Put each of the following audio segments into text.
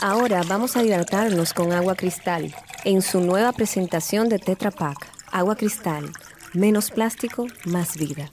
Ahora vamos a hidratarnos con agua cristal en su nueva presentación de Tetra Pak. Agua cristal, menos plástico, más vida.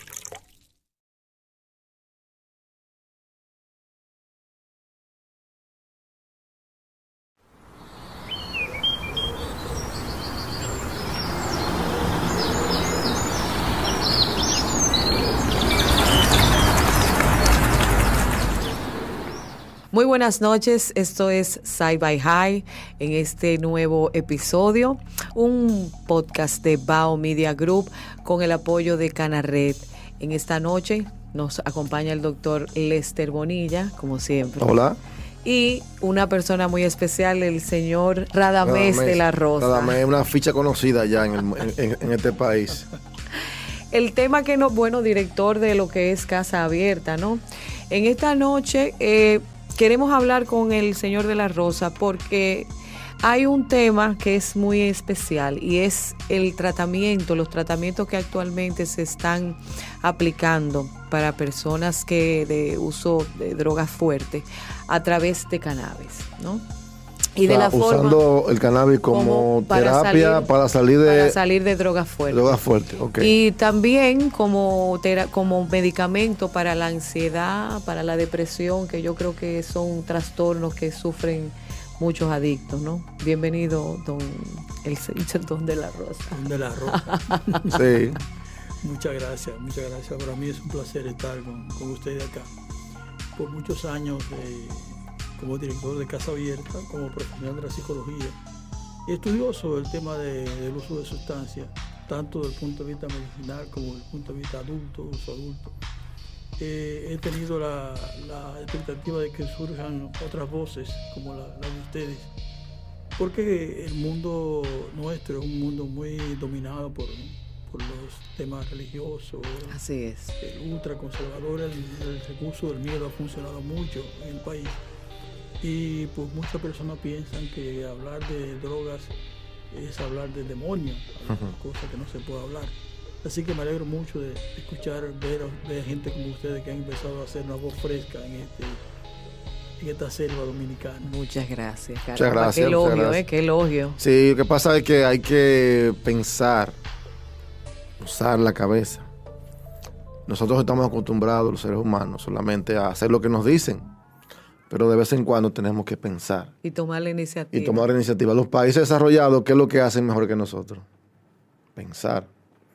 Muy buenas noches, esto es Side by High en este nuevo episodio, un podcast de Bao Media Group con el apoyo de Canared. En esta noche nos acompaña el doctor Lester Bonilla, como siempre. Hola. Y una persona muy especial, el señor Radamés, de la Rosa. Radamés, una ficha conocida ya en, el, en, en este país. El tema que no, bueno, director de lo que es Casa Abierta, ¿no? En esta noche eh, queremos hablar con el señor de la Rosa porque hay un tema que es muy especial y es el tratamiento, los tratamientos que actualmente se están aplicando para personas que de uso de drogas fuertes a través de cannabis, ¿no? Y de la usando el cannabis como, terapia para salir de para salir de drogas fuertes. Drogas fuertes, ok. Y también como como medicamento para la ansiedad, para la depresión, que yo creo que son trastornos que sufren muchos adictos, ¿no? Bienvenido, don el señor Don de la Rosa. Don de la Rosa. sí. Muchas gracias, muchas gracias. Para mí es un placer estar con, con ustedes acá. Por muchos años eh, como director de Casa Abierta, como profesional de la psicología y estudioso del tema del uso de sustancias, tanto desde el punto de vista medicinal como desde el punto de vista adulto, uso adulto. Eh, he tenido la, expectativa de que surjan otras voces como la, de ustedes, porque el mundo nuestro es un mundo muy dominado por, los temas religiosos. Así es. El ultraconservador, el, el recurso del miedo ha funcionado mucho en el país. Y pues muchas personas piensan que hablar de drogas es hablar de demonios, cosas que no se puede hablar. Así que me alegro mucho de escuchar, ver, ver gente como ustedes que han empezado a hacer una voz fresca en este en esta selva dominicana. Muchas gracias, Muchas gracias. Qué elogio, Eh, qué elogio. Sí, lo que pasa es que hay que pensar, usar la cabeza. Nosotros estamos acostumbrados, los seres humanos, solamente a hacer lo que nos dicen pero de vez en cuando tenemos que pensar. Y tomar la iniciativa. Y tomar la iniciativa. Los países desarrollados, ¿qué es lo que hacen mejor que nosotros? Pensar.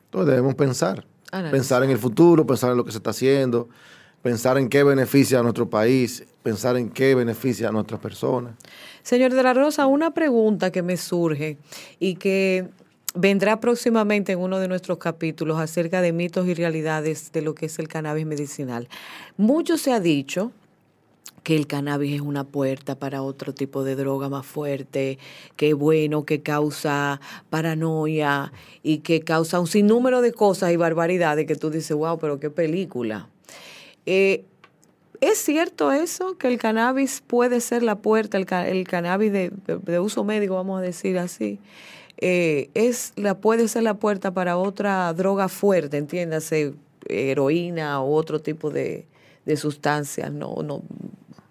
Entonces debemos pensar. Pensar en el futuro, pensar en lo que se está haciendo, pensar en qué beneficia a nuestro país, pensar en qué beneficia a nuestras personas. Señor de la Rosa, una pregunta que me surge y que vendrá próximamente en uno de nuestros capítulos acerca de mitos y realidades de lo que es el cannabis medicinal. Mucho se ha dicho, que el cannabis es una puerta para otro tipo de droga más fuerte, que bueno, que causa paranoia y que causa un sinnúmero de cosas y barbaridades que tú dices, wow, pero qué película. Eh, ¿Es cierto eso, que el cannabis puede ser la puerta, el, cannabis de, uso médico, vamos a decir así, eh, es la, puede ser la puerta para otra droga fuerte, entiéndase, heroína o otro tipo de, de sustancias, no, no,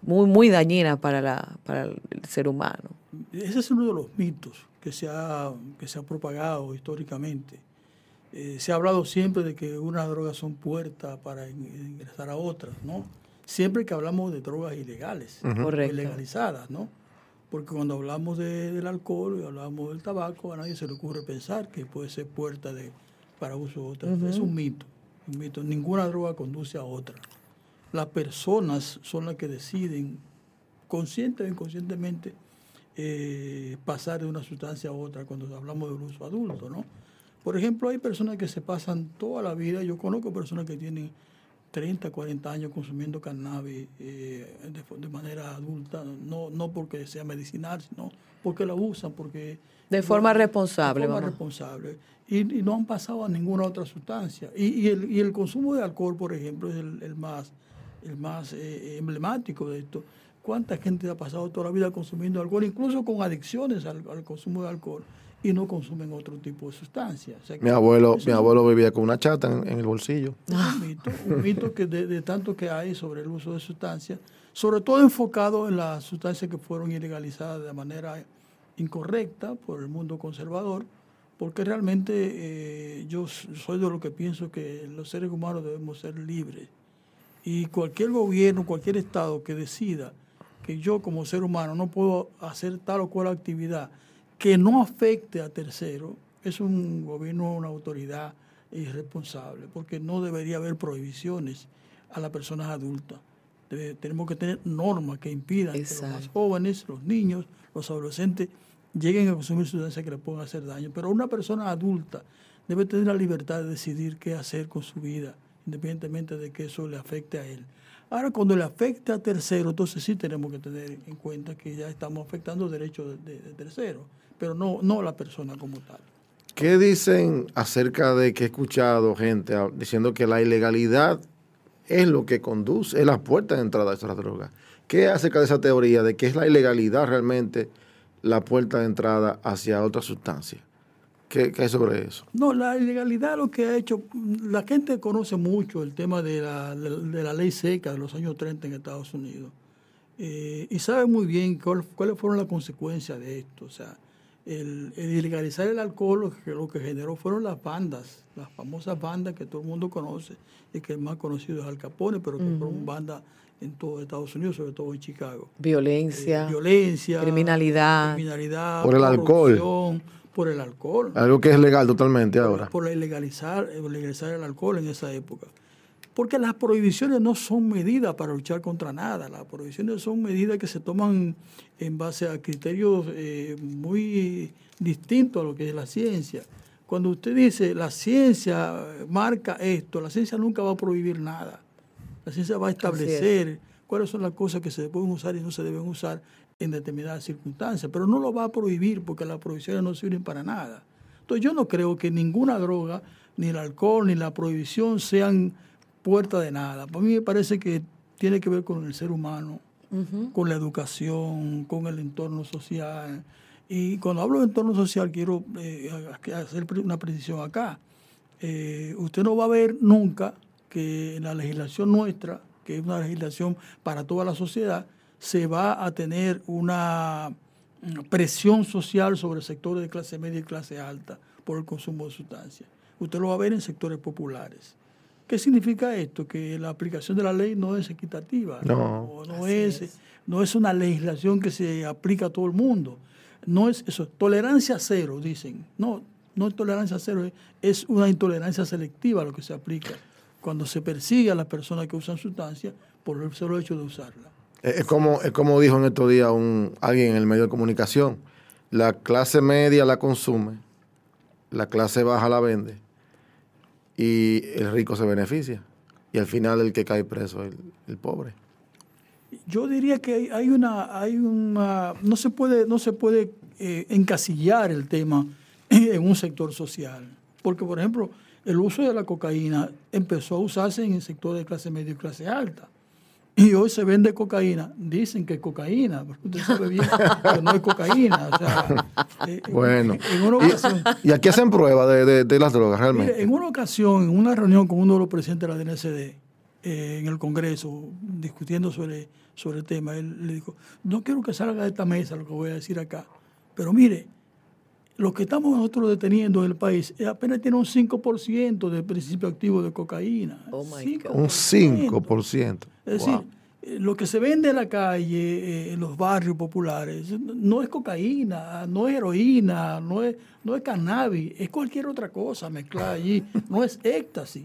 muy, muy dañina para, la, para el ser humano. Ese es uno de los mitos que se ha, que se ha propagado históricamente. Eh, se ha hablado siempre de que unas drogas son puertas para ingresar a otras, ¿no? Siempre que hablamos de drogas ilegales, ilegalizadas, ¿no? Porque cuando hablamos del alcohol y hablamos del tabaco, a nadie se le ocurre pensar que puede ser puerta de, para uso de otras. Es un mito, un mito. Ninguna droga conduce a otra. Las personas son las que deciden, consciente o inconscientemente, eh, pasar de una sustancia a otra cuando hablamos del uso adulto, ¿no? Por ejemplo, hay personas que se pasan toda la vida, yo conozco personas que tienen 30, 40 años consumiendo cannabis eh, de, manera adulta, no, no porque sea medicinal, sino porque la usan, porque... De forma responsable. De forma responsable. Y, no han pasado a ninguna otra sustancia. Y, el, y el consumo de alcohol, por ejemplo, es el, más, el más eh, emblemático de esto. ¿Cuánta gente ha pasado toda la vida consumiendo alcohol, incluso con adicciones al, al consumo de alcohol? y no consumen otro tipo de sustancias. mi abuelo, mi abuelo vivía con una chata en, el bolsillo. un mito, un mito que de, tanto que hay sobre el uso de sustancias, sobre todo enfocado en las sustancias que fueron ilegalizadas de manera incorrecta por el mundo conservador, porque realmente eh, yo soy de lo que pienso que los seres humanos debemos ser libres. Y cualquier gobierno, cualquier Estado que decida que yo como ser humano no puedo hacer tal o cual actividad, que no afecte a terceros es un gobierno, una autoridad irresponsable, porque no debería haber prohibiciones a las personas adultas. tenemos que tener normas que impidan que los más jóvenes, los niños, los adolescentes lleguen a consumir sustancias que le puedan hacer daño. Pero una persona adulta debe tener la libertad de decidir qué hacer con su vida, independientemente de que eso le afecte a él. Ahora, cuando le afecta a terceros, entonces sí tenemos que tener en cuenta que ya estamos afectando derechos de, de terceros pero no, no la persona como tal. ¿Qué dicen acerca de que he escuchado gente diciendo que la ilegalidad es lo que conduce, es la puerta de entrada a esas drogas? ¿Qué acerca de esa teoría de que es la ilegalidad realmente la puerta de entrada hacia otra sustancia? ¿Qué, ¿Qué, sobre eso? No, la ilegalidad lo que ha hecho, la gente conoce mucho el tema de la, de, la ley seca de los años 30 en Estados Unidos eh, y sabe muy bien cuáles fueron las consecuencias de esto. O sea, el, ilegalizar el alcohol lo que, lo que generó fueron las bandas, las famosas bandas que todo el mundo conoce y que el más conocido es Al Capone, pero que fueron bandas en todo Estados Unidos, sobre todo en Chicago. Violencia. Eh, violencia. Criminalidad. Criminalidad. Por el alcohol. Por el alcohol. Algo que es legal totalmente ahora. Por, legalizar, legalizar el alcohol en esa época. Porque las prohibiciones no son medidas para luchar contra nada, las prohibiciones son medidas que se toman en base a criterios eh, muy distintos a lo que es la ciencia. Cuando usted dice la ciencia marca esto, la ciencia nunca va a prohibir nada. La ciencia va a establecer cuáles son las cosas que se pueden usar y no se deben usar en determinadas circunstancias, pero no lo va a prohibir porque las prohibiciones no sirven para nada. Entonces yo no creo que ninguna droga, ni el alcohol, ni la prohibición sean puerta de nada. Para mí me parece que tiene que ver con el ser humano, con la educación, con el entorno social. Y cuando hablo de entorno social, quiero eh, hacer una precisión acá. Eh, usted no va a ver nunca que en la legislación nuestra, que es una legislación para toda la sociedad, se va a tener una presión social sobre sectores de clase media y clase alta por el consumo de sustancias. Usted lo va a ver en sectores populares. ¿Qué significa esto? Que la aplicación de la ley no es equitativa. No. No, es, no es una legislación que se aplica a todo el mundo. No es eso. Tolerancia cero, dicen. No, no es tolerancia cero, es una intolerancia selectiva lo que se aplica cuando se persigue a las personas que usan sustancias por el solo hecho de usarla. Es como, es como dijo en estos días un, alguien en el medio de comunicación. La clase media la consume, la clase baja la vende y el rico se beneficia. Y al final el que cae preso es el, pobre. Yo diría que hay una, hay una, no se puede, no se puede eh, encasillar el tema en un sector social. Porque, por ejemplo, el uso de la cocaína empezó a usarse en el sector de clase media y clase alta. Y hoy se vende cocaína. Dicen que es cocaína, pero usted sabe bien que no es cocaína. Eh, bueno. ¿Y, aquí hacen pruebas de, las drogas realmente? en una ocasión, en una reunión con uno de los presidentes de la DNCD, eh, en el Congreso, discutiendo sobre, sobre el tema, él le dijo, no quiero que salga de esta mesa lo que voy a decir acá, Pero mire, lo que estamos nosotros deteniendo en el país apenas tiene un 5% de principio activo de cocaína. Oh un 5%. Es decir, eh, lo que se vende en la calle, eh, en los barrios populares, no es cocaína, no es heroína, no es, no es cannabis, es cualquier otra cosa mezclada allí, no es éxtasis,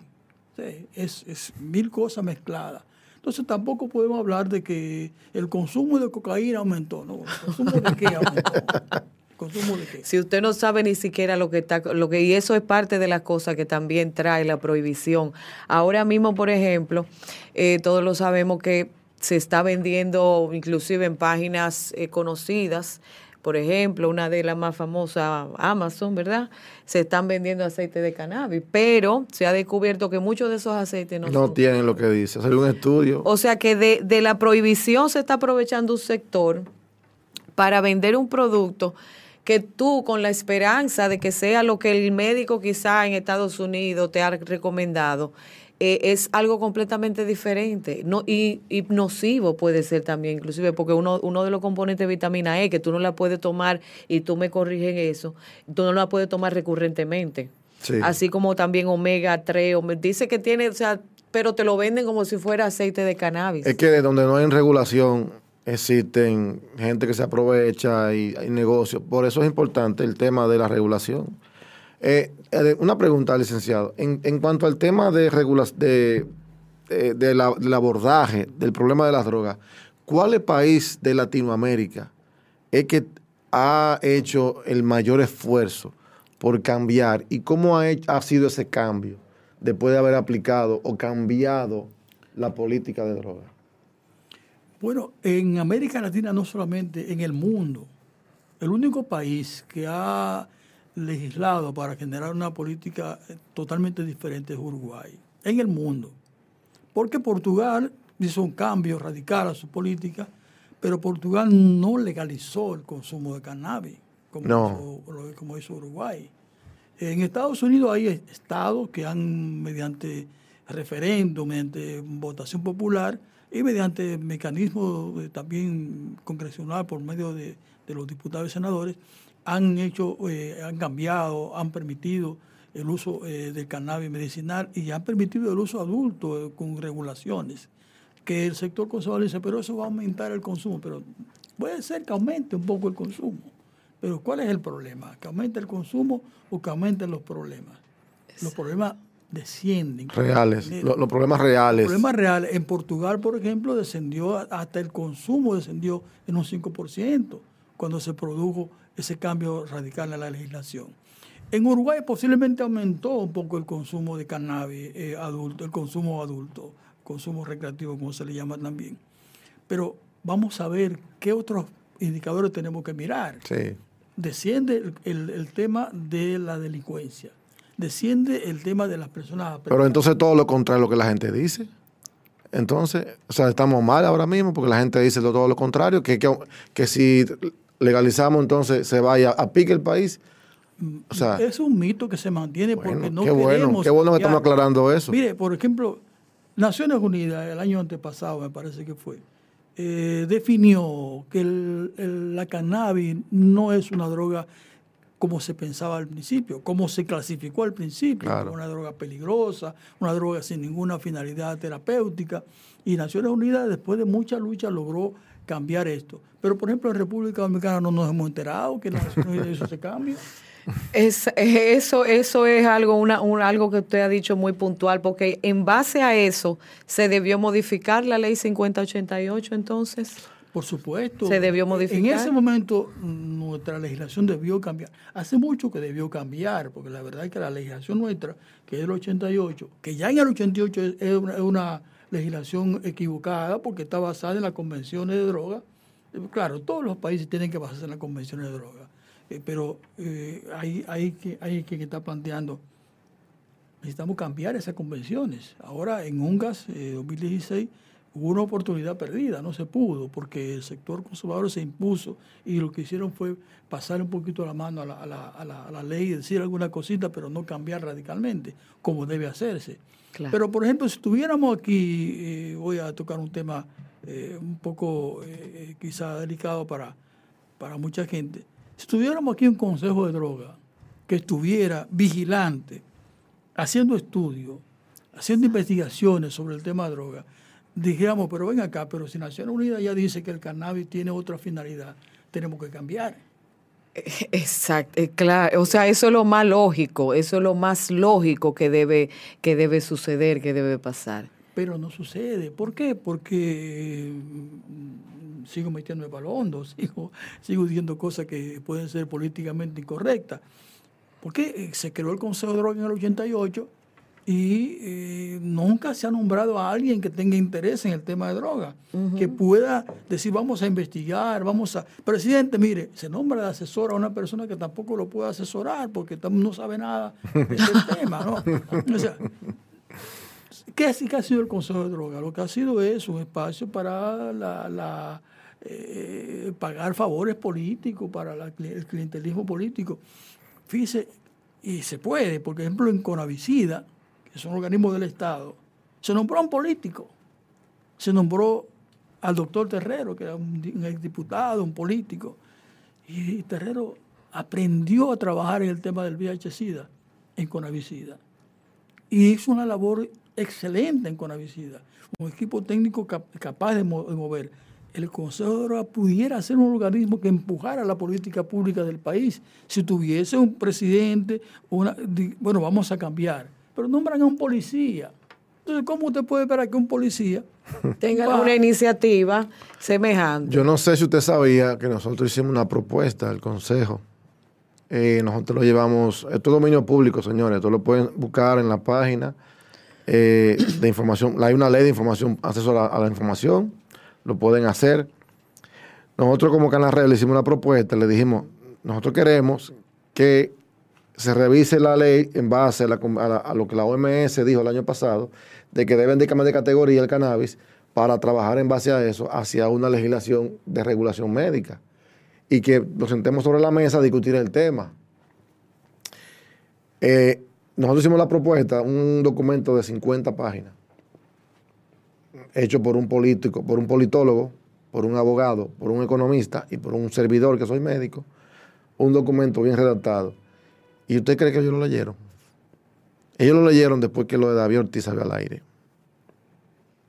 es, es mil cosas mezcladas. Entonces tampoco podemos hablar de que el consumo de cocaína aumentó, ¿no? ¿El consumo de qué aumentó? ¿Consumo de qué? Si usted no sabe ni siquiera lo que está, lo que, y eso es parte de las cosas que también trae la prohibición. Ahora mismo, por ejemplo, eh, todos lo sabemos que se está vendiendo inclusive en páginas eh, conocidas, por ejemplo, una de las más famosas, Amazon, ¿verdad? Se están vendiendo aceite de cannabis, pero se ha descubierto que muchos de esos aceites no, no tienen lo que dice. Hacer un estudio. O sea que de, de la prohibición se está aprovechando un sector para vender un producto que tú con la esperanza de que sea lo que el médico quizá en Estados Unidos te ha recomendado, eh, es algo completamente diferente no, y, nocivo puede ser también, inclusive porque uno, uno de los componentes de vitamina E, que tú no la puedes tomar y tú me corriges eso, tú no la puedes tomar recurrentemente. Así como también omega 3, dice que tiene, o sea, pero te lo venden como si fuera aceite de cannabis. Es que de donde no hay regulación existen gente que se aprovecha y hay negocios. Por eso es importante el tema de la regulación. Eh, eh, una pregunta, licenciado. En, en, cuanto al tema de, de, eh, de la, del abordaje del problema de las drogas, ¿cuál país de Latinoamérica es que ha hecho el mayor esfuerzo por cambiar y cómo ha, ha sido ese cambio después de haber aplicado o cambiado la política de drogas? Bueno, en América Latina no solamente, en el mundo, el único país que ha legislado para generar una política eh, totalmente diferente es Uruguay, en el mundo. Porque Portugal hizo un cambio radical a su política, pero Portugal no legalizó el consumo de cannabis, como, hizo, como hizo Uruguay. En Estados Unidos hay estados que han, mediante referéndum, mediante votación popular y mediante mecanismos eh, también congresional por medio de, de los diputados y senadores, han hecho, eh, han cambiado, han permitido el uso eh, del cannabis medicinal y han permitido el uso adulto eh, con regulaciones. Que el sector conservador dice, pero eso va a aumentar el consumo, pero puede ser que aumente un poco el consumo. Pero ¿cuál es el problema? ¿Que aumente el consumo o que aumenten los problemas? Los problemas descienden. Reales, los, problemas reales. Los problemas reales. En Portugal, por ejemplo, descendió, hasta el consumo descendió en un 5% cuando se produjo ese cambio radical en la legislación. En Uruguay posiblemente aumentó un poco el consumo de cannabis eh, adulto, el consumo adulto, consumo recreativo, como se le llama también. Pero vamos a ver qué otros indicadores tenemos que mirar. Sí. Desciende el, tema de la delincuencia, desciende el tema de las personas. Pero entonces todo lo contrario a lo que la gente dice. Entonces, o sea, estamos mal ahora mismo porque la gente dice todo lo contrario, que, que, que si legalizamos, entonces se vaya a pique el país. O sea, es un mito que se mantiene porque no qué bueno, Qué bueno que estamos aclarando eso. Mire, por ejemplo, Naciones Unidas, el año antepasado, me parece que fue, eh, definió que la cannabis no es una droga como se pensaba al principio, como se clasificó al principio, una droga peligrosa, una droga sin ninguna finalidad terapéutica. Y Naciones Unidas, después de mucha lucha, logró cambiar esto. Pero, por ejemplo, en República Dominicana no nos hemos enterado que eso se cambia. Es, eso, eso es algo, una, algo que usted ha dicho muy puntual, porque en base a eso se debió modificar la ley 5088 entonces. Por supuesto. Se debió modificar. En ese momento nuestra legislación debió cambiar. Hace mucho que debió cambiar, porque la verdad es que la legislación nuestra, que es del 88, que ya en el 88 es una legislación equivocada porque está basada en las convenciones de droga. Eh, claro, todos los países tienen que basarse en las convenciones de droga, eh, pero eh, hay, hay, que, hay quien está planteando, necesitamos cambiar esas convenciones. Ahora en UNGAS 2016 hubo una oportunidad perdida, no se pudo, porque el sector conservador se impuso y lo que hicieron fue pasar un poquito la mano a la, a la, a la, a la ley, decir alguna cosita, pero no cambiar radicalmente, como debe hacerse. Pero, por ejemplo, si estuviéramos aquí, eh, voy a tocar un tema eh, un poco eh, quizá delicado para, para mucha gente, Si tuviéramos aquí un consejo de droga que estuviera vigilante, haciendo estudios, haciendo investigaciones sobre el tema de droga, dijéramos, pero ven acá, pero si Naciones Unidas ya dice que el cannabis tiene otra finalidad, tenemos que cambiar. Exacto, eh, claro, o sea, eso es lo más lógico, eso es lo más lógico que debe, que debe suceder, que debe pasar. Pero no sucede. ¿Por qué? Porque mm, sigo metiendo el balondo, sigo, sigo diciendo cosas que pueden ser políticamente incorrectas. Porque eh, se creó el Consejo de Droga en el 88 y eh, nunca se ha nombrado a alguien que tenga interés en el tema de droga, que pueda decir vamos a investigar, vamos a... Presidente, mire, se nombra de asesor a una persona que tampoco lo puede asesorar porque no sabe nada del tema, ¿no? O sea, ¿qué, ha sido el Consejo de Droga? Lo que ha sido es un espacio para la, eh, pagar favores políticos, para el clientelismo político. Fíjese, y se puede, por ejemplo, en Conavicida, es un organismo del Estado, se nombró a un político, se nombró al doctor Terrero, que era un, exdiputado, un político, y Terrero aprendió a trabajar en el tema del VIH-Sida en Conavicida. Y hizo una labor excelente en Conavicida, un equipo técnico capaz de, mover. El Consejo de Drogas pudiera ser un organismo que empujara la política pública del país. Si tuviese un presidente, bueno, vamos a cambiar pero nombran a un policía. Entonces, ¿cómo usted puede esperar que un policía tenga una iniciativa semejante? Yo no sé si usted sabía que nosotros hicimos una propuesta al Consejo. Eh, nosotros lo llevamos, esto es dominio público, señores, esto lo pueden buscar en la página eh, de información. Hay una ley de información, acceso a la, información, lo pueden hacer. Nosotros como Canal Red le hicimos una propuesta, le dijimos, nosotros queremos que se revise la ley en base a, lo que la OMS dijo el año pasado, de que deben de cambiar de categoría el cannabis para trabajar en base a eso hacia una legislación de regulación médica y que nos sentemos sobre la mesa a discutir el tema. Eh, nosotros hicimos la propuesta, un documento de 50 páginas, hecho por un político, por un politólogo, por un abogado, por un economista y por un servidor que soy médico, un documento bien redactado ¿Y usted cree que ellos lo leyeron? Ellos lo leyeron después que lo de David Ortiz salió al aire.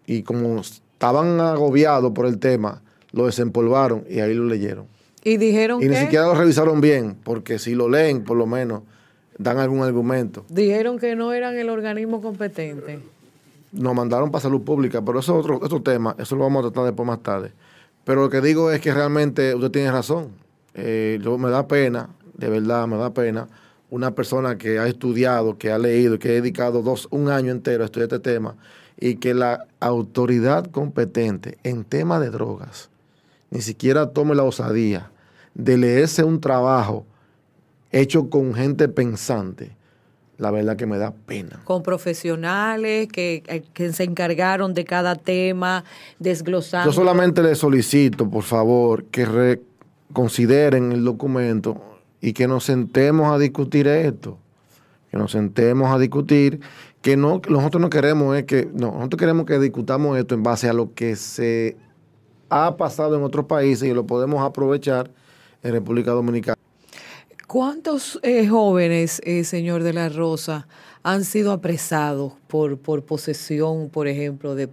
Y como estaban agobiados por el tema, lo desempolvaron y ahí lo leyeron. Y dijeron y ni siquiera lo revisaron bien, porque si lo leen, por lo menos, dan algún argumento. Dijeron que no eran el organismo competente. Nos mandaron para salud pública, pero eso es otro, otro tema, eso lo vamos a tratar después más tarde. Pero lo que digo es que realmente usted tiene razón. Eh, yo, me da pena, de verdad me da pena, una persona que ha estudiado, que ha leído, que ha dedicado dos, un año entero a estudiar este tema, y que la autoridad competente en tema de drogas ni siquiera tome la osadía de leerse un trabajo hecho con gente pensante, la verdad que me da pena. Con profesionales que, eh, que se encargaron de cada tema, desglosando. Yo solamente le solicito, por favor, que reconsideren el documento y que nos sentemos a discutir esto, que nos sentemos a discutir, que no, nosotros no queremos es que, no, nosotros queremos que discutamos esto en base a lo que se ha pasado en otros países y lo podemos aprovechar en República Dominicana. ¿Cuántos eh, jóvenes, eh, señor de la Rosa, han sido apresados por, por posesión, por ejemplo, de,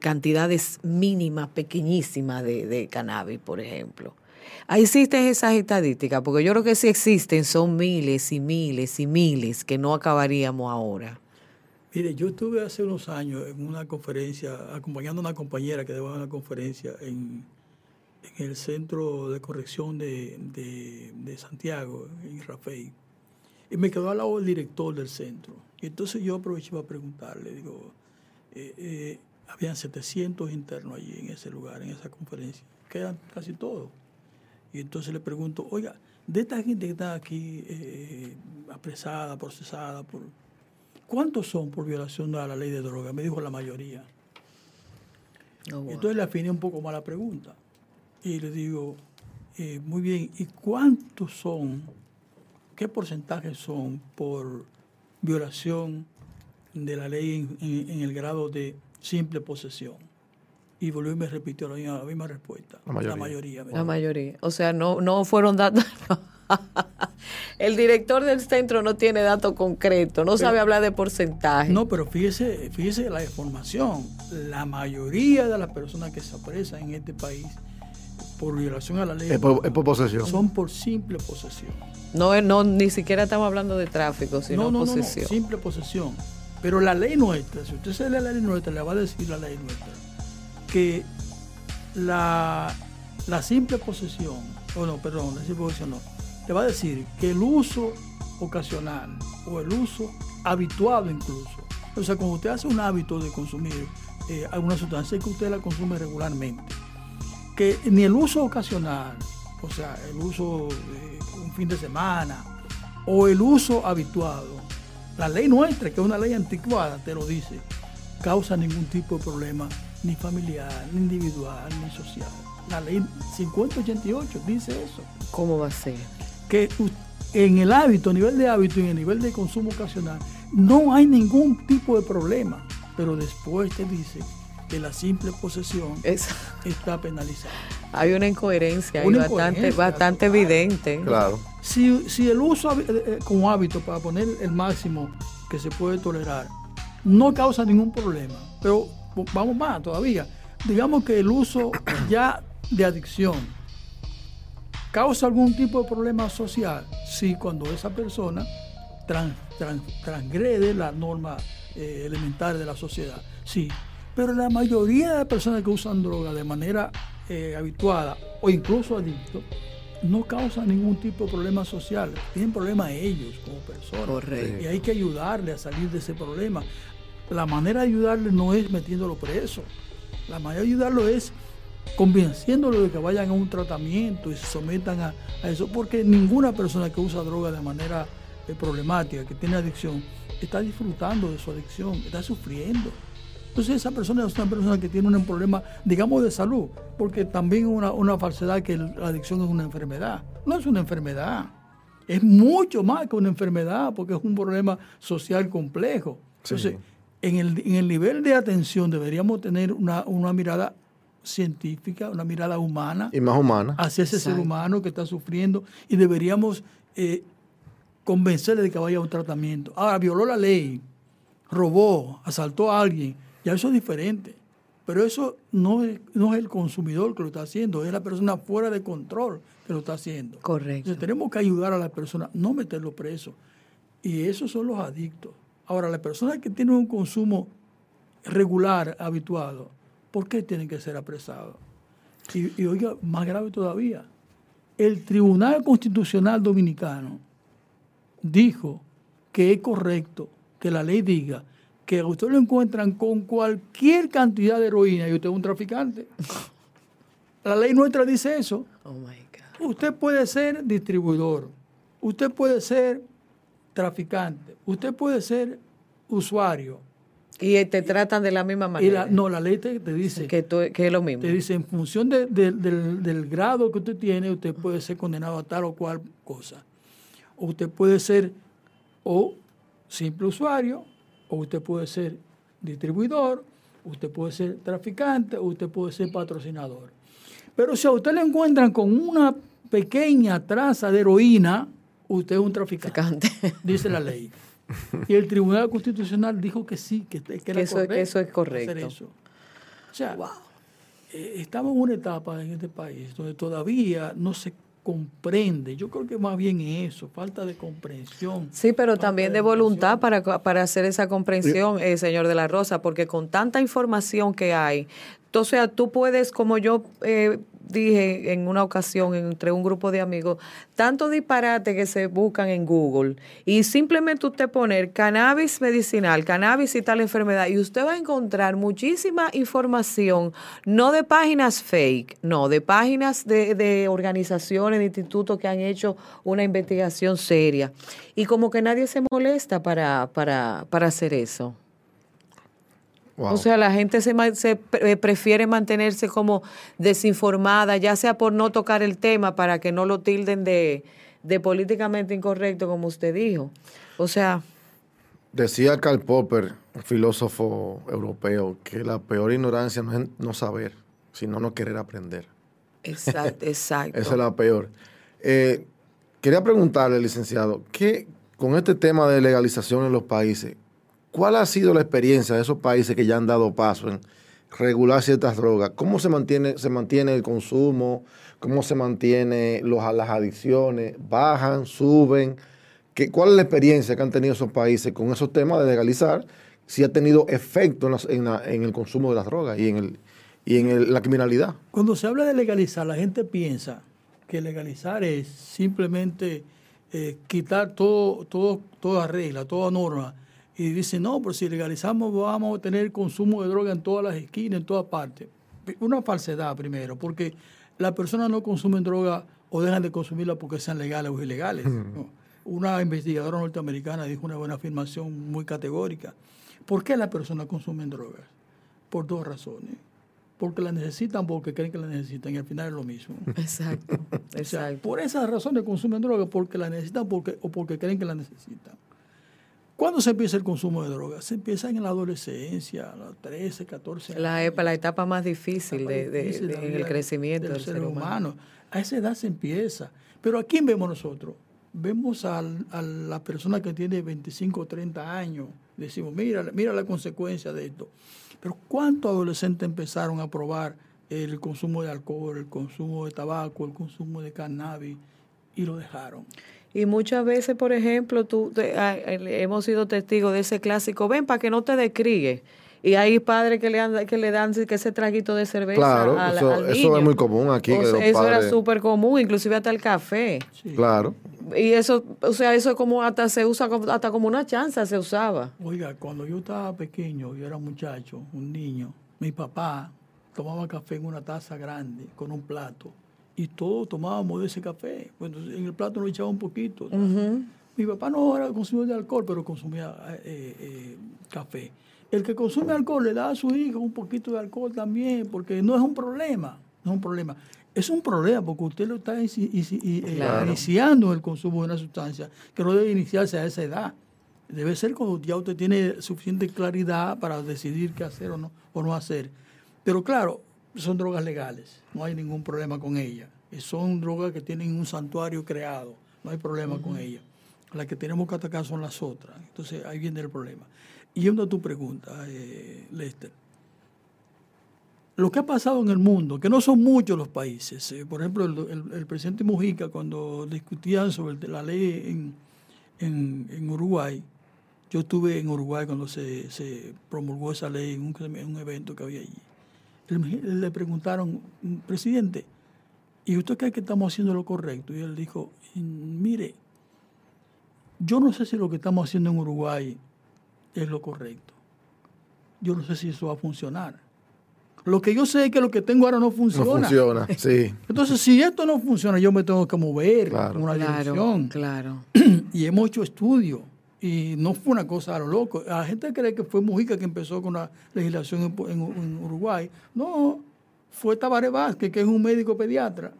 cantidades mínimas, pequeñísimas de, de cannabis, por ejemplo? ¿Existen esas estadísticas? Porque yo creo que si existen, son miles y miles y miles que no acabaríamos ahora. Mire, yo estuve hace unos años en una conferencia, acompañando a una compañera que daba una conferencia en, el Centro de Corrección de, Santiago, en Rafael. Y me quedó al lado el director del centro. Y entonces yo aproveché para preguntarle, digo, eh, eh, habían 700 internos allí en ese lugar, en esa conferencia. Quedan casi todos. Y entonces le pregunto, oiga, de esta gente que está aquí eh, apresada, procesada, por, ¿cuántos son por violación a la ley de droga? Me dijo la mayoría. Oh, entonces le afiné un poco más la pregunta. Y le digo, eh, muy bien, ¿y cuántos son, qué porcentaje son por violación de la ley en el grado de simple posesión? Y volvió y me repitió la misma, respuesta. La mayoría. La mayoría. O sea, no, no fueron datos. el director del centro no tiene datos concretos, no sabe hablar de porcentaje. No, pero fíjese, fíjese la información. La mayoría de las personas que se apresan en este país por violación a la ley es por, posesión. son por simple posesión. No, no, ni siquiera estamos hablando de tráfico, sino no, no, posesión. No, simple posesión. Pero la ley nuestra, si usted se lee la ley nuestra, le va a decir la ley nuestra que la, la simple posesión, o no, perdón, la simple posesión no, le va a decir que el uso ocasional o el uso habituado incluso, o sea, cuando usted hace un hábito de consumir eh, alguna sustancia que usted la consume regularmente, que ni el uso ocasional, o sea, el uso un fin de semana, o el uso habituado, la ley nuestra, que es una ley anticuada, te lo dice, causa ningún tipo de problema, ni familiar, ni individual, ni social. La ley 5088 dice eso. ¿Cómo va a ser? Que en el hábito, a nivel de hábito y en el nivel de consumo ocasional, no hay ningún tipo de problema. Pero después te dice que la simple posesión está penalizada. Hay una incoherencia, bastante, bastante evidente. Claro. Si, si el uso eh, eh, como hábito, para poner el máximo que se puede tolerar, no causa ningún problema, pero vamos más todavía, digamos que el uso ya de adicción causa algún tipo de problema social, sí, cuando esa persona transgrede la norma eh, elemental de la sociedad, sí, pero la mayoría de las personas que usan droga de manera eh, habituada o incluso adictos, no causan ningún tipo de problema social, tienen problemas ellos como personas. Y hay que ayudarle a salir de ese problema. La manera de ayudarle no es metiéndolo preso. La manera de ayudarlo es convenciéndolo de que vayan a un tratamiento y se sometan a, eso, porque ninguna persona que usa droga de manera eh, problemática, que tiene adicción, está disfrutando de su adicción, está sufriendo. Entonces esa persona es una persona que tiene un problema, digamos, de salud, porque también una, una falsedad que la adicción es una enfermedad. No es una enfermedad, es mucho más que una enfermedad, porque es un problema social complejo. Entonces, en, el, en el nivel de atención deberíamos tener una, una mirada científica, una mirada humana. Y más humana. Hacia ese ser humano que está sufriendo y deberíamos eh, convencerle de que vaya a un tratamiento. Ahora, violó la ley, robó, asaltó a alguien ya eso es diferente. Pero eso no es, no es el consumidor que lo está haciendo, es la persona fuera de control que lo está haciendo. Correcto. Entonces tenemos que ayudar a la persona, no meterlo preso. Y esos son los adictos. Ahora, las personas que tienen un consumo regular, habituado, ¿por qué tienen que ser apresados? Y, y oiga, más grave todavía, el Tribunal Constitucional Dominicano dijo que es correcto que la ley diga que usted lo encuentran con cualquier cantidad de heroína y usted es un traficante. La ley nuestra dice eso. Oh usted puede ser distribuidor, usted puede ser traficante, usted puede ser usuario. Y te tratan de la misma manera. no, la ley te, dice que, es lo mismo. Te dice, en función del, del grado que usted tiene, usted puede ser condenado a tal o cual cosa. O usted puede ser o simple usuario, o usted puede ser distribuidor, usted puede ser traficante, o usted puede ser patrocinador. Pero si a usted le encuentran con una pequeña traza de heroína, usted es un traficante, dice la ley. Y el Tribunal Constitucional dijo que sí, que, eso, eso, es correcto. eso. O sea, eh, estamos en una etapa en este país donde todavía no se comprende. Yo creo que más bien eso, falta de comprensión. Sí, pero también de, voluntad para, para, hacer esa comprensión, eh, señor de la Rosa, porque con tanta información que hay, o tú puedes, como yo eh, dije en una ocasión entre un grupo de amigos, tanto disparate que se buscan en Google y simplemente usted poner cannabis medicinal, cannabis y tal enfermedad y usted va a encontrar muchísima información, no de páginas fake, no, de páginas de, de organizaciones, de institutos que han hecho una investigación seria y como que nadie se molesta para, para, para hacer eso. O sea, la gente se, se, eh, prefiere mantenerse como desinformada, ya sea por no tocar el tema para que no lo tilden de, políticamente incorrecto, como usted dijo. O sea... Decía Karl Popper, un filósofo europeo, que la peor ignorancia no es no saber, sino no querer aprender. Exacto, exacto. Esa es la peor. Eh, quería preguntarle, licenciado, ¿qué, con este tema de legalización en los países, ¿cuál ha sido la experiencia de esos países que ya han dado paso en regular ciertas drogas? ¿Cómo se mantiene, se mantiene el consumo? ¿Cómo se mantiene las adicciones? ¿Bajan? ¿Suben? ¿Qué, ¿Cuál es la experiencia que han tenido esos países con esos temas de legalizar? Si ha tenido efecto en, el consumo de las drogas y en, el, y en la criminalidad. Cuando se habla de legalizar, la gente piensa que legalizar es simplemente eh, quitar todo, todo, toda regla, toda norma. Y dice, no, pero si legalizamos vamos a tener consumo de droga en todas las esquinas, en todas partes. Una falsedad primero, porque las personas no consumen droga o dejan de consumirla porque sean legales o ilegales. Una investigadora norteamericana dijo una buena afirmación muy categórica. ¿Por qué las personas consumen drogas? Por dos razones porque la necesitan, porque creen que la necesitan, y al final es lo mismo. Exacto, exacto. por esas razones consumen droga, porque la necesitan porque, o porque creen que la necesitan. ¿Cuándo se empieza el consumo de drogas? Se empieza en la adolescencia, a los 13, 14 años. La, la etapa más difícil, de, de, crecimiento del, ser, humano. A esa edad se empieza. Pero ¿a quién vemos nosotros? Vemos a, a la persona que tiene 25 o 30 años. Decimos, mira, mira la consecuencia de esto. Pero ¿cuántos adolescentes empezaron a probar el consumo de alcohol, el consumo de tabaco, el consumo de cannabis y lo dejaron? Y muchas veces, por ejemplo, tú ah, hemos sido testigos de ese clásico, ven para que no te descrigue. Y hay padres que le, dan, que le dan que ese traguito de cerveza claro, eso, eso es muy común aquí. eso era súper común, inclusive hasta el café. Claro. Y eso, o sea, eso como hasta se usa, hasta como una chanza se usaba. Oiga, cuando yo estaba pequeño, yo era muchacho, un niño, mi papá tomaba café en una taza grande, con un plato, y todos tomábamos de ese café. Bueno, en el plato nos echaba un poquito. Mi papá no era consumidor de alcohol, pero consumía eh, eh, café. El que consume alcohol le da a su hijo un poquito de alcohol también, porque no es un problema, no es un problema. Es un problema porque usted lo está eh, iniciando el consumo de una sustancia que no debe iniciarse a esa edad. Debe ser cuando ya usted tiene suficiente claridad para decidir qué hacer o no, o no hacer. Pero claro, son drogas legales, no hay ningún problema con ellas. Son drogas que tienen un santuario creado, no hay problema con ellas. Las que tenemos que atacar son las otras. Entonces ahí viene el problema. Y yendo a tu pregunta, eh, Lester, lo que ha pasado en el mundo, que no son muchos los países, eh, por ejemplo, el, presidente Mujica, cuando discutían sobre la ley en, Uruguay, yo estuve en Uruguay cuando se, promulgó esa ley en un, evento que había allí. Le preguntaron, presidente, ¿y usted cree que estamos haciendo lo correcto? Y él dijo, mire, yo no sé si lo que estamos haciendo en Uruguay es lo correcto. Yo no sé si eso va a funcionar. Lo que yo sé es que lo que tengo ahora no funciona. No funciona, sí. Entonces, si esto no funciona, yo me tengo que mover en una dirección. Claro. Y hemos hecho estudios. Y no fue una cosa a lo loco. La gente cree que fue Mujica que empezó con la legislación en, Uruguay. No, fue Tabaré Vázquez, que es un médico pediatra.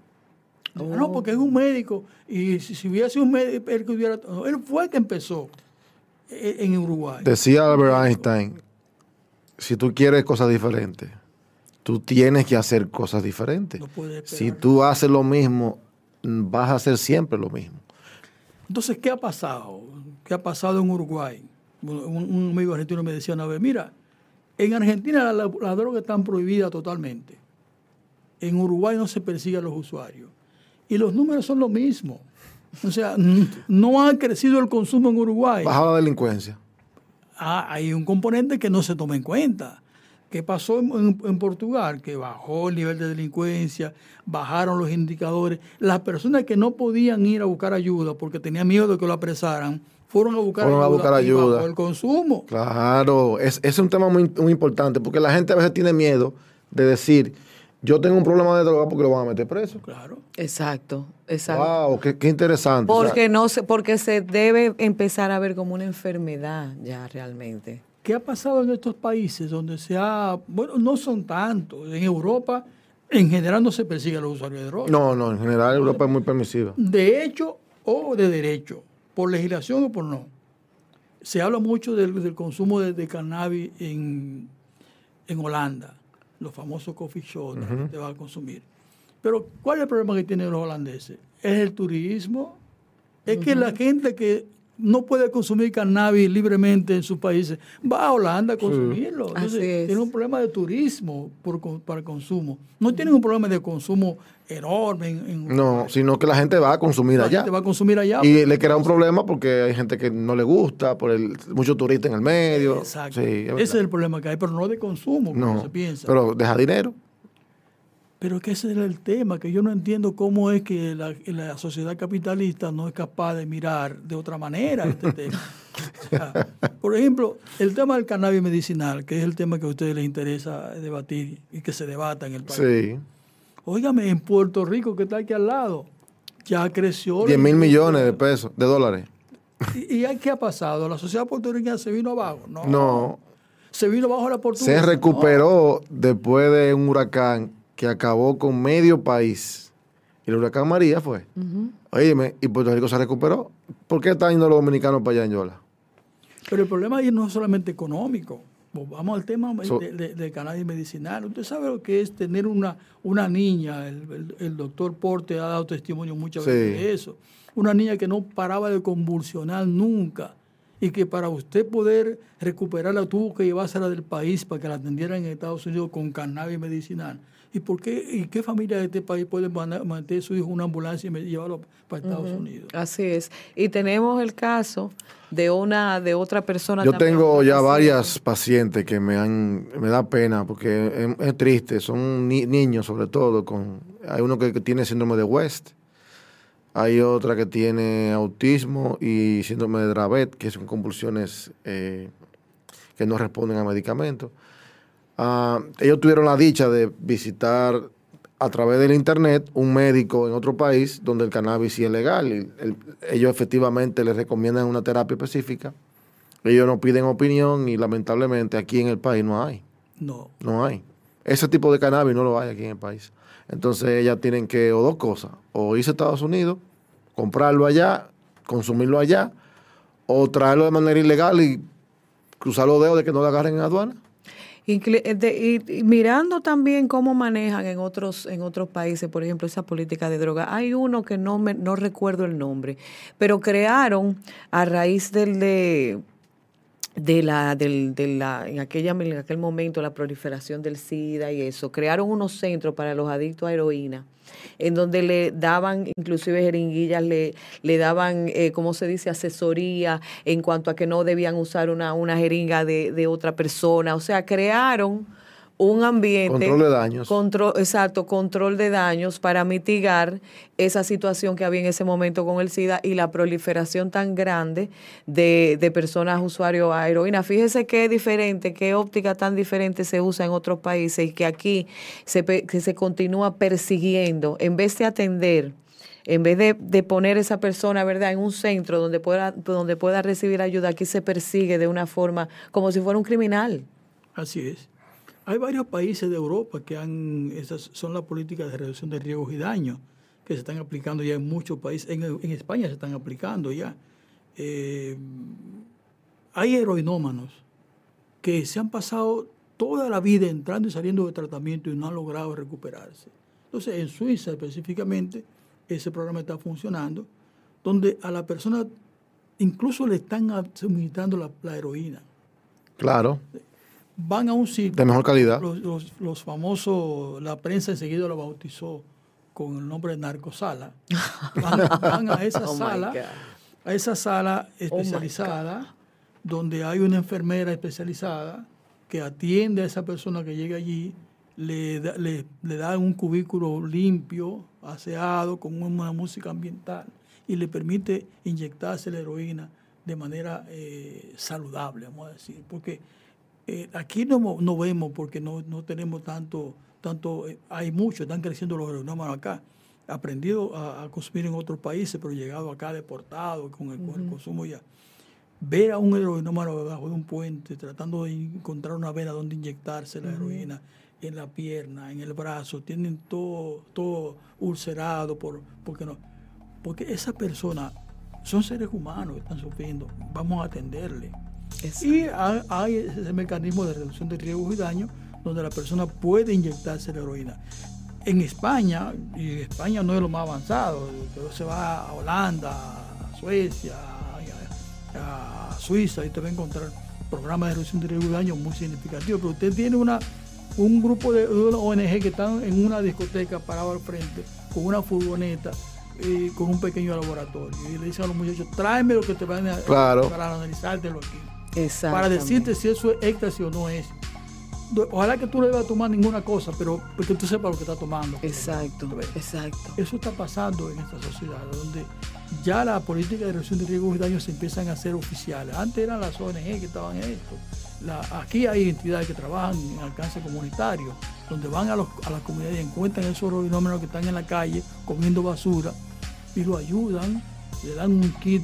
No, oh. porque es un médico. Y si, si hubiera sido un médico, él, hubiera, él fue el que empezó. Eh, en Uruguay. Decía Albert Einstein, si tú quieres cosas diferentes, tú tienes que hacer cosas diferentes. si tú haces lo mismo, vas a hacer siempre lo mismo. Entonces, ¿qué ha pasado? ¿Qué ha pasado en Uruguay? Un, amigo argentino me decía una vez, mira, en Argentina la, la droga está prohibida totalmente. En Uruguay no se persigue a los usuarios. Y los números son los mismos. O sea, no ha crecido el consumo en Uruguay. Baja la delincuencia. Ah, hay un componente que no se toma en cuenta. ¿Qué pasó en, Portugal? Que bajó el nivel de delincuencia, bajaron los indicadores. Las personas que no podían ir a buscar ayuda porque tenían miedo de que lo apresaran, fueron a buscar fueron ayuda. A buscar ayuda. el consumo. Claro, es, es un tema muy, muy importante porque la gente a veces tiene miedo de decir, yo tengo un problema de droga porque lo van a meter preso. Claro. Exacto, exacto. Wow, qué, interesante. Porque no se, porque se debe empezar a ver como una enfermedad ya realmente. ¿Qué ha pasado en estos países donde se ha, bueno, no son tantos, en Europa en general no se persigue a los usuarios de droga. No, no, en general Europa es muy permisiva. De hecho o de derecho, por legislación o por no. se habla mucho del, consumo de, cannabis en, en, Holanda, los famosos coffee shops que te va a consumir. Pero, ¿cuál es el problema que tienen los holandeses? Es el turismo. Es que la gente que no puede consumir cannabis libremente en sus países, va a Holanda a consumirlo. tiene un problema de turismo por, para el consumo. No tienen un problema de consumo enorme. no, sino que la gente va a consumir allá. va a consumir allá. Y le crea un problema porque hay gente que no le gusta, por el mucho turista en el medio. Exacto. Ese es el problema que hay, pero no de consumo, como se piensa. Pero deja dinero. Pero que ese es el tema, que yo no entiendo cómo es que la, sociedad capitalista no es capaz de mirar de otra manera este tema. por ejemplo, el tema del cannabis medicinal, que es el tema que a ustedes les interesa debatir y que se debata en el país. Sí. Óigame, en Puerto Rico, que está aquí al lado, ya creció. 10 mil millones de pesos, de dólares. ¿Y, y qué ha pasado? ¿La sociedad puertorriqueña se vino abajo? No. no. Se vino abajo la portuguesa. Se recuperó después de un huracán que acabó con medio país. Y el huracán María fue. Oíme, y Puerto Rico se recuperó. ¿Por qué están yendo los dominicanos para allá en Yola? Pero el problema ahí no es solamente económico. Vamos al tema de, cannabis medicinal. Usted sabe lo que es tener una, una niña, el, doctor Porte ha dado testimonio muchas veces de eso. Una niña que no paraba de convulsionar nunca y que para usted poder recuperarla tuvo que llevársela del país para que la atendieran en Estados Unidos con cannabis medicinal. ¿Y por qué, y qué familia de este país puede mantener a su hijo una ambulancia y llevarlo para Estados Unidos? Así es. Y tenemos el caso de una de otra persona. Yo tengo ya varias pacientes que me han me da pena porque es, triste, son niños sobre todo con hay uno que, tiene síndrome de West. Hay otra que tiene autismo y síndrome de Dravet, que son convulsiones eh, que no responden a medicamentos. Ah, ellos tuvieron la dicha de visitar a través del internet un médico en otro país donde el cannabis sí es legal. Y ellos efectivamente les recomiendan una terapia específica. Ellos no piden opinión y lamentablemente aquí en el país no hay. No. No hay. Ese tipo de cannabis no lo hay aquí en el país. Entonces ellas tienen que, o dos cosas, o irse a Estados Unidos, comprarlo allá, consumirlo allá, o traerlo de manera ilegal y cruzar los dedos de que no lo agarren en aduana. Eh, y, mirando también cómo manejan en otros en otros países, por ejemplo, esa política de droga. Hay uno que no me, no recuerdo el nombre, pero crearon a raíz del de de la, del, de la, en, aquella, en aquel momento la proliferación del SIDA y eso, crearon unos centros para los adictos a heroína, en donde le daban, inclusive jeringuillas, le, le daban, eh, ¿cómo se dice?, asesoría en cuanto a que no debían usar una, una jeringa de, de otra persona. O sea, crearon un ambiente. Control de daños. Control, exacto, control de daños para mitigar esa situación que había en ese momento con el SIDA y la proliferación tan grande de, de personas usuarios a heroína. Fíjese qué diferente, qué óptica tan diferente se usa en otros países y que aquí se, que se continúa persiguiendo en vez de atender en vez de, de, poner esa persona, ¿verdad?, en un centro donde pueda, donde pueda recibir ayuda, aquí se persigue de una forma como si fuera un criminal. Así es. Hay varios países de Europa que han, esas son las políticas de reducción de riesgos y daños que se están aplicando ya en muchos países, en, España se están aplicando ya. Eh, hay heroinómanos que se han pasado toda la vida entrando y saliendo de tratamiento y no han logrado recuperarse. Entonces, en Suiza específicamente, ese programa está funcionando, donde a la persona incluso le están suministrando la, la heroína. Claro van a un sitio. De mejor calidad. Los, famosos, la prensa enseguida lo bautizó con el nombre de narcosala. Van, a esa oh sala, a esa sala oh especializada, donde hay una enfermera especializada que atiende a esa persona que llega allí, le, le, le da un cubículo limpio, aseado, con una música ambiental, y le permite inyectarse la heroína de manera eh, saludable, vamos a decir, porque eh, aquí no, no, vemos porque no, no tenemos tanto, tanto eh, hay mucho, están creciendo los aeronautas acá. Aprendido a, consumir en otros países, pero llegado acá deportado con el, consumo ya. Ver a un aeronómano debajo de un puente tratando de encontrar una vena donde inyectarse la heroína en la pierna, en el brazo, tienen todo, todo ulcerado por, porque no. Porque esa persona Son seres humanos que están sufriendo, vamos a atenderle. Y hay, ese mecanismo de reducción de riesgos y daños donde la persona puede inyectarse la heroína. En España, y España no es lo más avanzado, pero se va a Holanda, a Suecia, a, Suiza, y te va a encontrar programas de reducción de riesgos y daños muy significativos. Pero usted tiene una, un grupo de ONG que están en una discoteca parado al frente, con una furgoneta, y con un pequeño laboratorio. Y le dicen a los muchachos, tráeme lo que te van a para analizártelo aquí para decirte si eso es éxtasis o no es. Ojalá que tú no debas tomar ninguna cosa, pero porque tú sepas lo que estás tomando. Exacto, exacto. Eso está pasando en esta sociedad, donde ya la política de reducción de riesgos y daños se empiezan a hacer oficiales. Antes eran las ONG que estaban en esto. aquí hay entidades que trabajan en alcance comunitario, donde van a, los, a las comunidades y encuentran esos fenómenos que están en la calle comiendo basura y lo ayudan le dan un kit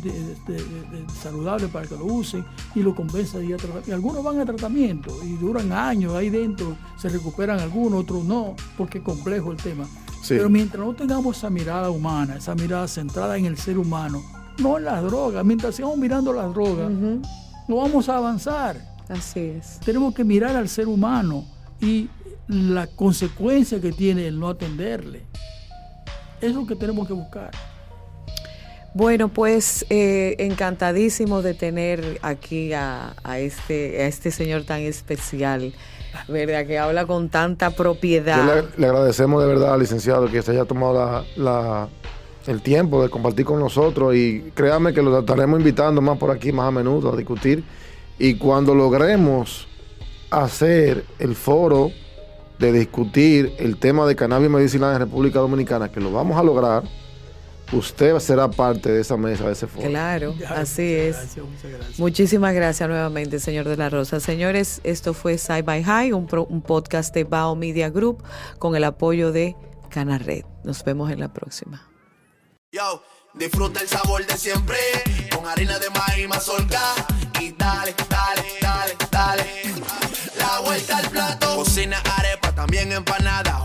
saludable para que lo usen y lo convencen de Y algunos van a tratamiento y duran años ahí dentro, se recuperan algunos, otros no, porque es complejo el tema. Pero mientras no tengamos esa mirada humana, esa mirada centrada en el ser humano, no en las drogas, mientras sigamos mirando las drogas, no vamos a avanzar. Así es. Tenemos que mirar al ser humano y la consecuencia que tiene el no atenderle. Eso es lo que tenemos que buscar. Bueno, pues eh, encantadísimo de tener aquí a, este, a este señor tan especial, ¿verdad? Que habla con tanta propiedad. Le, agradecemos de verdad, licenciado, que se haya tomado la, el tiempo de compartir con nosotros y créame que lo estaremos invitando más por aquí, más a menudo, a discutir. Y cuando logremos hacer el foro de discutir el tema de cannabis medicinal en República Dominicana, que lo vamos a lograr, usted será parte de esa mesa, de ese foro. Claro, así es. Muchísimas gracias nuevamente, señor de la Rosa. Señores, esto fue Side by High, un, un podcast de Bao Media Group con el apoyo de Canared. Nos vemos en la próxima. Yo, disfruta el sabor de siempre con harina de maíz mazorca y dale, dale, dale, dale. La vuelta al plato, cocina arepa, también empanada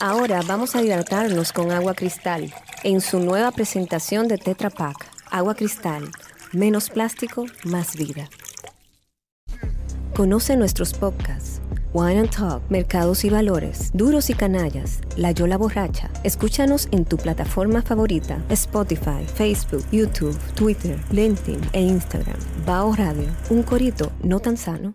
Ahora vamos a hidratarnos con agua cristal en su nueva presentación de Tetra Pak. Agua cristal, menos plástico, más vida. Conoce nuestros podcasts. Wine and Talk, Mercados y Valores, Duros y Canallas, La Yola Borracha. Escúchanos en tu plataforma favorita, Spotify, Facebook, YouTube, Twitter, LinkedIn e Instagram. Bao Radio, un corito no tan sano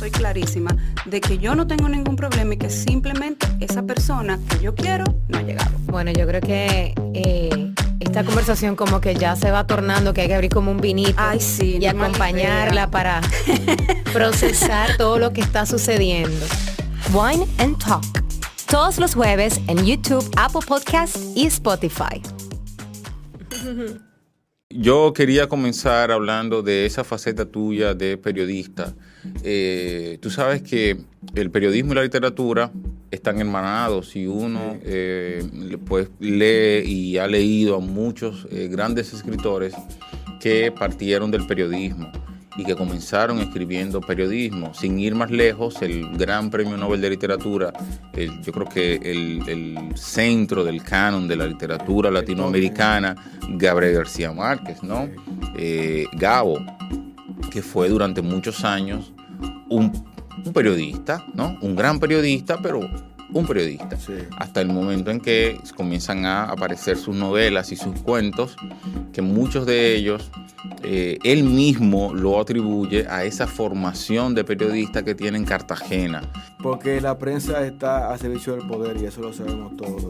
estoy clarísima de que yo no tengo ningún problema y que simplemente esa persona que yo quiero no ha llegado. Bueno, yo creo que eh, esta conversación como que ya se va tornando, que hay que abrir como un vinito y acompañarla para procesar todo lo que está sucediendo. Wine and Talk. Todos los jueves en YouTube, Apple Podcasts y Spotify. Yo quería comenzar hablando de esa faceta tuya de periodista. Eh, tú sabes que el periodismo y la literatura están hermanados y uno eh, pues lee y ha leído a muchos eh, grandes escritores que partieron del periodismo y que comenzaron escribiendo periodismo. Sin ir más lejos, el gran premio Nobel de Literatura, yo creo que el, centro del canon de la literatura latinoamericana, Gabriel García Márquez, ¿no? Eh, Gabo, que fue durante muchos años un, periodista, ¿no? Un gran periodista, pero un periodista. Hasta el momento en que comienzan a aparecer sus novelas y sus cuentos, que muchos de ellos eh, él mismo lo atribuye a esa formación de periodista que tiene en Cartagena. Porque la prensa está al servicio del poder y eso lo sabemos todos.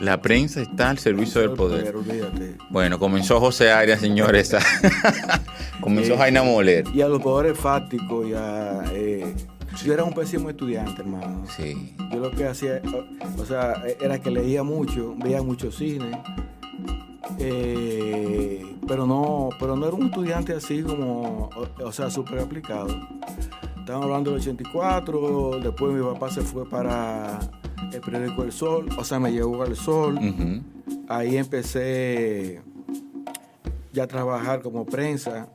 La prensa está al servicio del poder. bueno, comenzó José Arias, señores. comenzó eh, Jaina Moler. Y a los poderes fácticos y a... Eh, yo era un pésimo estudiante, hermano. Sí. Yo lo que hacía, o sea, era que leía mucho, veía mucho cine, eh, pero no, pero no era un estudiante así como, o, sea, súper aplicado. Estamos hablando del 84, después mi papá se fue para el periódico El Sol, o sea, me llevó al Sol. Ahí empecé ya a trabajar como prensa.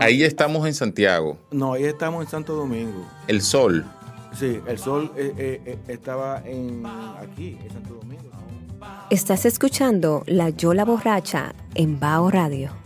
Ahí estamos en Santiago. No, ahí estamos en Santo Domingo. El Sol. Sí, el Sol eh, eh, estaba en, aquí, en Santo Domingo. Estás escuchando La Yola Borracha en Bao Radio.